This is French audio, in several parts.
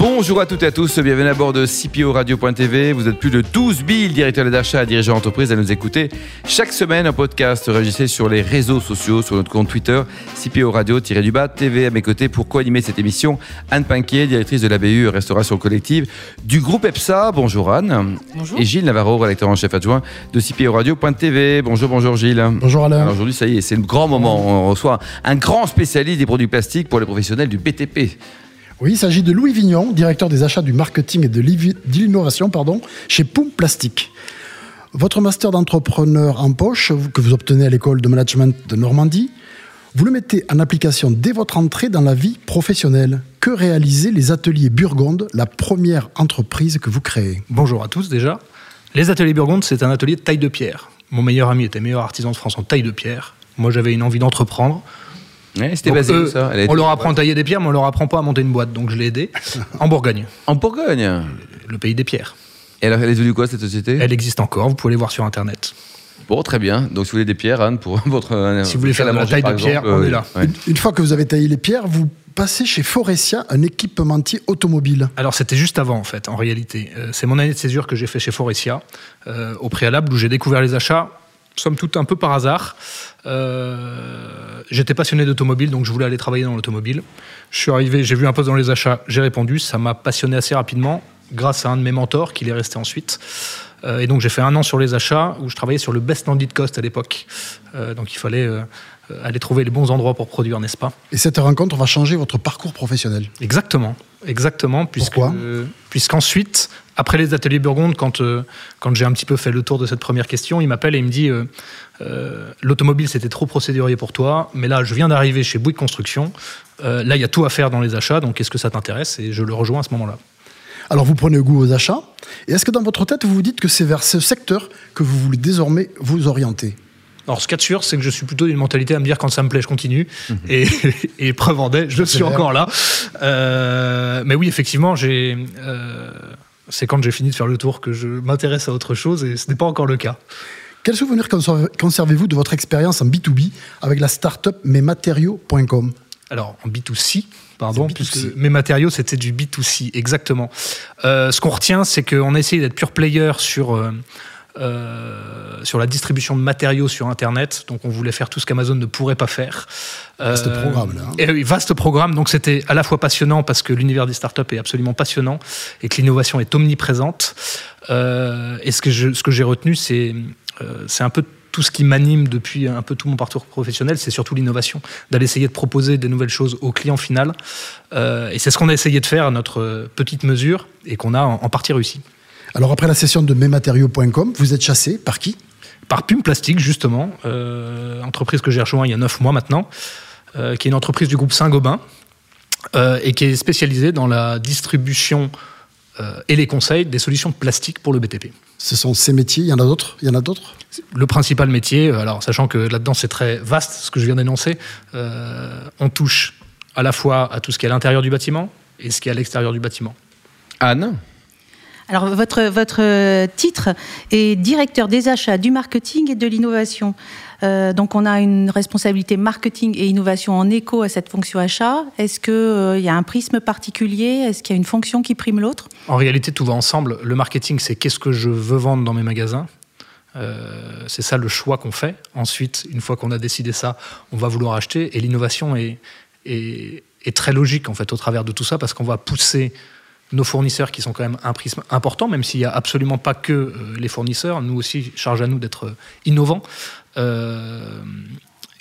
Bonjour à toutes et à tous, bienvenue à bord de CPO Radio.tv. Vous êtes plus de 12 000 directeurs d'achat, dirigeants d'entreprise à nous écouter chaque semaine un podcast enregistré sur les réseaux sociaux, sur notre compte Twitter, CPO Radio-du-bas TV à mes côtés pour co-animer cette émission. Anne Pinquier, directrice de la BU Restauration Collective du groupe EPSA. Bonjour Anne. Bonjour. Et Gilles Navarro, rédacteur en chef adjoint de CPO Radio.tv. Bonjour, bonjour Gilles. Bonjour Alain. Alors Aujourd'hui, ça y est, c'est le grand moment. On reçoit un grand spécialiste des produits plastiques pour les professionnels du BTP. Oui, il s'agit de Louis Vignon, directeur des achats du marketing et de l'innovation pardon, chez Poum Plastique. Votre master d'entrepreneur en poche, que vous obtenez à l'école de management de Normandie, vous le mettez en application dès votre entrée dans la vie professionnelle. Que réalisaient les ateliers Burgonde, la première entreprise que vous créez? Bonjour à tous déjà. Les ateliers Burgonde, c'est un atelier de taille de pierre. Mon meilleur ami était meilleur artisan de France en taille de pierre. Moi, j'avais une envie d'entreprendre. Ouais, C'était basé eux, où ça Elle a On leur apprend à tailler des pierres, mais on leur apprend pas à monter une boîte. Donc je l'ai aidé en Bourgogne, En Bourgogne. le pays des pierres. Et alors, elle est devenue quoi cette société? Elle existe encore, vous pouvez les voir sur Internet. Bon, très bien. Donc, si vous voulez des pierres, Anne, pour votre. euh, Si vous voulez faire la manger, taille de pierre, on euh, est là. ouais. une, une fois que vous avez taillé les pierres, vous passez chez Forestia, un équipementier automobile. Alors c'était juste avant en fait, en réalité. Euh, c'est mon année de césure que j'ai fait chez Forestia, euh, au préalable, où j'ai découvert les achats, somme toute un peu par hasard. Euh, J'étais passionné d'automobile, donc je voulais aller travailler dans l'automobile. Je suis arrivé, j'ai vu un poste dans les achats, j'ai répondu, ça m'a passionné assez rapidement, grâce à un de mes mentors qui est resté ensuite. Euh, et donc j'ai fait un an sur les achats, où je travaillais sur le best landed cost à l'époque. Euh, donc il fallait aller trouver les bons endroits pour produire, n'est-ce pas? Et cette rencontre va changer votre parcours professionnel? Exactement, exactement, puisque Pourquoi? puisqu'ensuite, après les ateliers Burgonde, quand euh, quand j'ai un petit peu fait le tour de cette première question, il m'appelle et il me dit euh, euh, l'automobile c'était trop procédurier pour toi, mais là je viens d'arriver chez Bouygues Construction, là il y a tout à faire dans les achats, donc est-ce que ça t'intéresse Et je le rejoins à ce moment-là. Alors vous prenez goût aux achats, et est-ce que dans votre tête vous vous dites que c'est vers ce secteur que vous voulez désormais vous orienter? Alors, ce qu'il y a de sûr, c'est que je suis plutôt d'une mentalité à me dire quand ça me plaît, je continue. Et, et preuve en est, je suis encore là. Euh, mais oui, effectivement, j'ai. euh, c'est quand j'ai fini de faire le tour que je m'intéresse à autre chose et ce n'est pas encore le cas. Quel souvenir conserve- conservez-vous de votre expérience en B2B avec la start-up mesmatériaux.com Alors, en B2C, pardon, C'est B2C. puisque mes matériaux, c'était du B2C, exactement. Euh, ce qu'on retient, c'est qu'on a essayé d'être pure player sur, euh, sur la distribution de matériaux sur Internet. Donc, on voulait faire tout ce qu'Amazon ne pourrait pas faire. Vaste Euh, programme, là, hein. et oui, vaste programme. Donc, c'était à la fois passionnant parce que l'univers des startups est absolument passionnant et que l'innovation est omniprésente. Euh, et ce que je- ce que j'ai retenu, c'est euh, c'est un peu tout ce qui m'anime depuis un peu tout mon parcours professionnel, c'est surtout l'innovation, d'aller essayer de proposer des nouvelles choses au client final. Euh, et c'est ce qu'on a essayé de faire à notre petite mesure et qu'on a en partie réussi. Alors après la session de mesmatériaux.com, vous êtes chassé par qui? Par Pume Plastique, justement, euh, entreprise que j'ai rejoint il y a neuf mois maintenant, euh, qui est une entreprise du groupe Saint-Gobain euh, et qui est spécialisée dans la distribution euh, et les conseils des solutions de plastique pour le BTP. Ce sont ces métiers, il y en a d'autres? Il y en a d'autres? Le principal métier, alors sachant que là-dedans c'est très vaste ce que je viens d'énoncer, euh, on touche à la fois à tout ce qui est à l'intérieur du bâtiment et ce qui est à l'extérieur du bâtiment. Anne? Alors, votre, votre titre est directeur des achats, du marketing et de l'innovation. Euh, donc, on a une responsabilité marketing et innovation en écho à cette fonction achat. Est-ce qu'il y a un prisme particulier? Est-ce qu'il y a une fonction qui prime l'autre? En réalité, tout va ensemble. Le marketing, c'est qu'est-ce que je veux vendre dans mes magasins. Euh, c'est ça le choix qu'on fait. Ensuite, une fois qu'on a décidé ça, on va vouloir acheter. Et l'innovation est, est très logique en fait au travers de tout ça parce qu'on va pousser nos fournisseurs qui sont quand même un prisme important, même s'il n'y a absolument pas que euh, les fournisseurs. Nous aussi, charge à nous d'être euh, innovants. euh,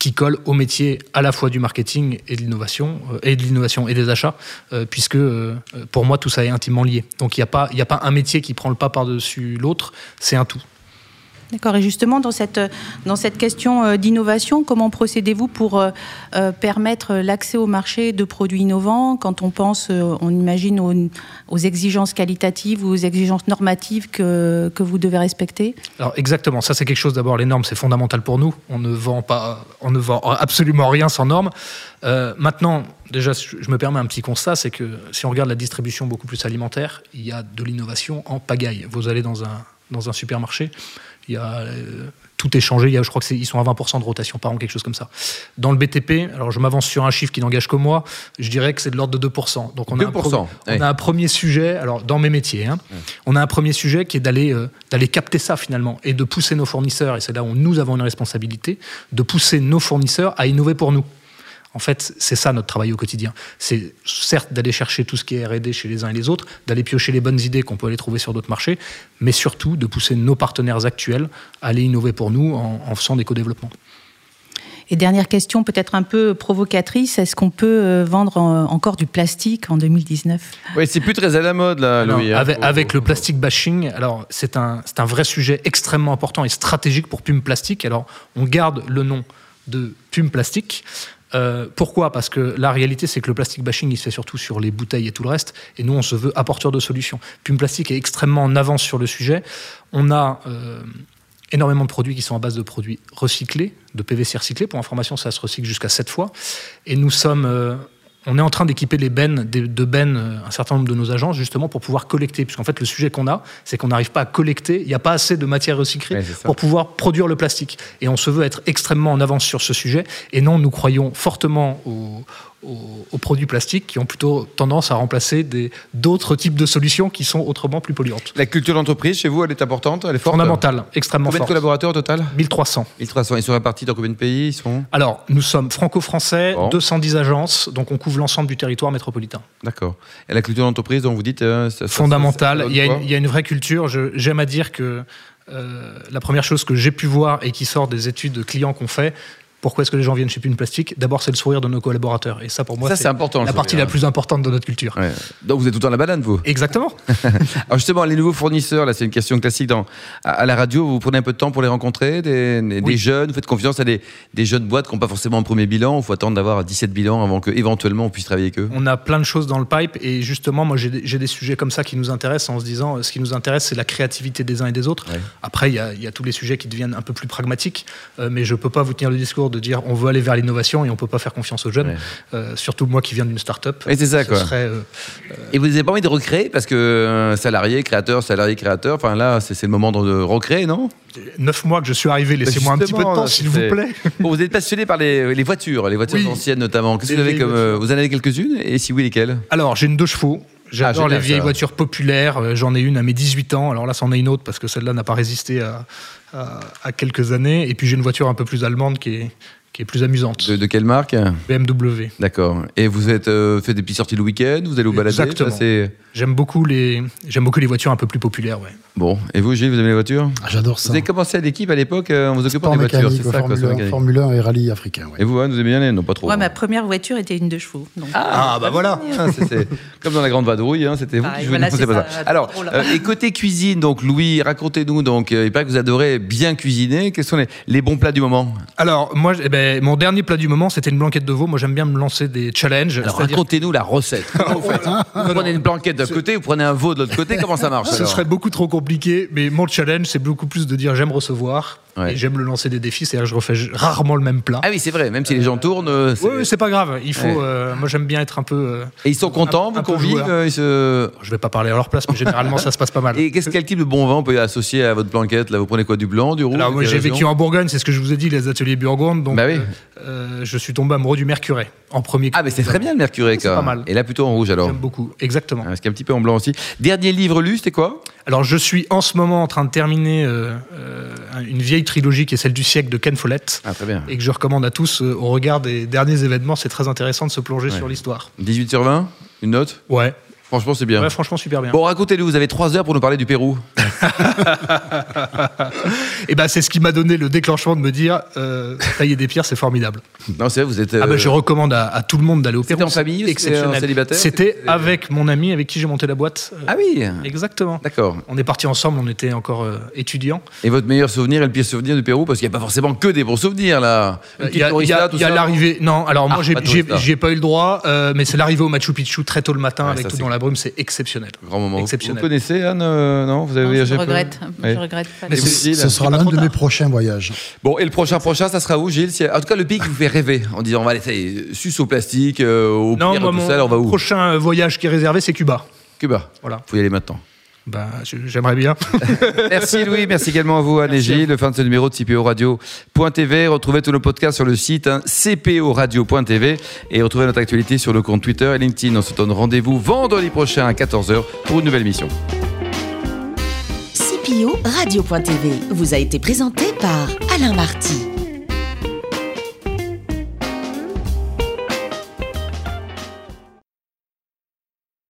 qui colle au métier à la fois du marketing et de l'innovation, et de l'innovation et des achats, puisque pour moi tout ça est intimement lié. Donc il n'y a, y a pas un métier qui prend le pas par-dessus l'autre, c'est un tout. D'accord. Et justement, dans cette, dans cette question euh, d'innovation, comment procédez-vous pour euh, euh, permettre l'accès au marché de produits innovants? Quand on pense, on imagine aux, exigences qualitatives ou aux exigences normatives que, que vous devez respecter? Alors exactement, ça c'est quelque chose d'abord, les normes c'est fondamental pour nous, on ne vend, pas, on ne vend absolument rien sans normes. Maintenant, déjà je me permets un petit constat, c'est que si on regarde la distribution beaucoup plus alimentaire, il y a de l'innovation en pagaille. Vous allez dans un, dans un supermarché, Il y a, euh, tout est changé. Il y a, je crois qu'ils sont à 20% de rotation par an, quelque chose comme ça. Dans le BTP, alors je m'avance sur un chiffre qui n'engage que moi, je dirais que c'est de l'ordre de 2%. Donc on, a, 2%, un pro- ouais. on a un premier sujet, alors dans mes métiers, hein, on a un premier sujet qui est d'aller euh, d'aller capter ça finalement et de pousser nos fournisseurs, et c'est là où nous avons une responsabilité, de pousser nos fournisseurs à innover pour nous. En fait, c'est ça notre travail au quotidien. C'est certes d'aller chercher tout ce qui est R&D chez les uns et les autres, d'aller piocher les bonnes idées qu'on peut aller trouver sur d'autres marchés, mais surtout de pousser nos partenaires actuels à aller innover pour nous en, en faisant des co-développements. Et dernière question, peut-être un peu provocatrice, est-ce qu'on peut euh, vendre en- encore du plastique en 2019 Oui, c'est plus très à la mode, là, Louis. hein. avec, le plastic bashing, alors c'est un, c'est un vrai sujet extrêmement important et stratégique pour Pume Plastique. Alors on garde le nom de Pume Plastique. Euh, pourquoi? Parce que la réalité, c'est que le plastic bashing, il se fait surtout sur les bouteilles et tout le reste. Et nous, on se veut apporteur de solutions. Pume Plastique est extrêmement en avance sur le sujet. On a euh, énormément de produits qui sont à base de produits recyclés, de PVC recyclés. Pour information, ça se recycle jusqu'à 7 fois. Et nous sommes. On est en train d'équiper les bennes, de bennes, euh, un certain nombre de nos agences, justement, pour pouvoir collecter. Puisqu'en fait, le sujet qu'on a, c'est qu'on n'arrive pas à collecter, il n'y a pas assez de matière recyclée Ouais, pour pouvoir produire le plastique. Et on se veut être extrêmement en avance sur ce sujet. Et non, nous croyons fortement aux, aux- aux produits plastiques qui ont plutôt tendance à remplacer d'autres types de solutions qui sont autrement plus polluantes. La culture d'entreprise, chez vous, elle est importante Elle est forte Fondamentale, extrêmement Combien de forte. collaborateurs au total? 1300. 1300. Ils sont répartis dans combien de pays? Ils sont Alors, nous sommes franco-français, Bon. 210 agences, donc on couvre l'ensemble du territoire métropolitain. D'accord. Et la culture d'entreprise dont vous dites euh, Fondamentale. Il y, a une, il y a une vraie culture. J'aime à dire que euh, la première chose que j'ai pu voir et qui sort des études clients qu'on fait, pourquoi est-ce que les gens viennent chez Pune Plastique D'abord, c'est le sourire de nos collaborateurs. Et ça, pour moi, c'est la partie sourire. la plus importante de notre culture. Ouais. Donc vous êtes tout le temps la banane, vous? Exactement. Alors justement, les nouveaux fournisseurs, là, c'est une question classique dans, à, à la radio. Vous prenez un peu de temps pour les rencontrer, des, des- des Oui. jeunes. Vous faites confiance à des, des jeunes boîtes qui n'ont pas forcément un premier bilan. Il faut attendre d'avoir 17 bilans avant que éventuellement on puisse travailler avec eux? On a plein de choses dans le pipe et justement, moi, j'ai des- sujets comme ça qui nous intéressent en se disant, euh, ce qui nous intéresse, c'est la créativité des uns et des autres. Ouais. Après, il y, y a tous les sujets qui deviennent un peu plus pragmatiques, euh, mais je peux pas vous tenir le discours de dire on veut aller vers l'innovation et on peut pas faire confiance aux jeunes. Ouais. Euh, surtout moi qui viens d'une start-up. Oui, c'est ça, quoi. serait, euh, Et vous n'avez pas envie de recréer parce que euh, salarié, créateur, salarié, créateur. Enfin là, c'est le moment de recréer, non? Neuf mois que je suis arrivé, laissez-moi un petit peu de temps, s'il vous plaît. Bon, vous êtes passionné par les, les voitures, les voitures Oui. anciennes notamment. Qu'est-ce que vous avez comme Vous en avez quelques-unes? Et si oui, lesquelles? Alors, j'ai une deux chevaux. J'adore Ah, les vieilles ça. voitures populaires. J'en ai une à mes 18 ans. Alors là, c'en est une autre parce que celle-là n'a pas résisté à, à- quelques années. Et puis j'ai une voiture un peu plus allemande qui est, qui est plus amusante. de, de quelle marque? BMW. D'accord. Et vous êtes euh, fait des petites sorties le week-end? Vous allez vous balader? Exactement. J'aime beaucoup les, j'aime beaucoup les voitures un peu plus populaires. Ouais. Bon. Et vous, Gilles, vous aimez les voitures? Ah, J'adore Vous ça. avez commencé à l'équipe à l'époque euh, en vous occupant des voitures, c'est ça quoi, Formule, sport 1, mécanique. Formule 1 et rallye africain. ouais. Et vous, Anne, vous aimez bien les Non, pas trop. Ouais, hein. ma première voiture était une deux chevaux. donc. Ah, bah voilà Ah, comme dans la grande vadrouille, hein, c'était vous qui jouiez. voilà, pas ça, Alors, euh, et côté cuisine, donc Louis, racontez-nous, donc euh, il paraît que vous adorez bien cuisiner. Quels sont les, les bons plats du moment? Alors, moi, eh ben, mon dernier plat du moment, c'était une blanquette de veau. Moi, j'aime bien me lancer des challenges. Alors racontez-nous la recette. Vous prenez une blanquette d'un côté, vous prenez un veau de l'autre côté, comment ça marche Ce alors serait beaucoup trop compliqué, mais mon challenge, c'est beaucoup plus de dire j'aime recevoir Ouais. et j'aime le lancer des défis. C'est-à-dire que je refais rarement le même plat. Ah oui, c'est vrai, même si les gens tournent, euh, Oui, c'est pas grave. Il faut. Ouais. euh, moi, j'aime bien être un peu. euh, et ils sont contents, vous euh, ils se- je vais pas parler à leur place, mais généralement, ça se passe pas mal. Et qu'est-ce quel type de bon vin on peut associer à votre blanquette Là, vous prenez quoi Du blanc, du rouge Alors, moi, j'ai vécu en Bourgogne, c'est ce que je vous ai dit, les ateliers Burgonde. Donc, Bah oui. euh, euh, je suis tombé amoureux du Mercuret en premier. Ah, mais c'est très bien le mercuré, C'est quoi. pas mal. Et là, plutôt en rouge alors. J'aime beaucoup, exactement. Ah, Parce qu'il y a un petit peu en blanc aussi. Dernier livre lu, c'était quoi? Alors, je suis en ce moment en train de terminer euh, euh, une vieille trilogie qui est celle du siècle de Ken Follett. Ah, très bien. Et que je recommande à tous euh, au regard des derniers événements. C'est très intéressant de se plonger Ouais. sur l'histoire. 18 sur 20 Une note? Ouais. Franchement, c'est bien. ouais, franchement, super bien. Bon, racontez-nous, vous avez 3 heures pour nous parler du Pérou. Et ben, c'est ce qui m'a donné le déclenchement de me dire euh, tailler des pierres, c'est formidable. Non, c'est vrai, vous êtes. Ah ben, euh, je recommande à, à tout le monde d'aller au Pérou. C'était en famille exceptionnel. célibataire C'était C'était- avec mon ami avec qui j'ai monté la boîte. Euh, Ah oui Exactement. D'accord. On est partis ensemble, on était encore euh, étudiants. Et votre meilleur souvenir et le pire souvenir du Pérou Parce qu'il n'y a pas forcément que des bons souvenirs là. Euh, Il y a, l'arrivée. Non, alors moi Ah, j'ai pas j'ai- pas eu le droit, euh, mais c'est l'arrivée au Machu Picchu très tôt le matin Ouais, avec ça, tout dans la brume, c'est exceptionnel. Grand moment. Vous- Vous Exceptionnel. connaissez Anne euh, Non Vous avez Non, voyagé je peu regrette. Je regrette pas. Mais Et c'est- vous, Gilles Ce sera l'un de mes prochains voyages. Bon, et le prochain prochain, ça sera où, Gilles En tout cas, le pays qui vous fait rêver en disant on va aller ça y est, suce au plastique, euh, au Non, pire, tout mon ça, on va où? prochain voyage qui est réservé, c'est Cuba. Cuba. Voilà. Faut y aller maintenant. Ben, j'aimerais bien. merci Louis, merci également à vous Anne et Gilles. Fin de ce numéro de CPO Radio.tv. Retrouvez tous nos podcasts sur le site hein, cporadio.tv et retrouvez notre actualité sur le compte Twitter et LinkedIn. On se donne rendez-vous vendredi prochain à 14h pour une nouvelle mission. CPO Radio.tv vous a été présenté par Alain Marty.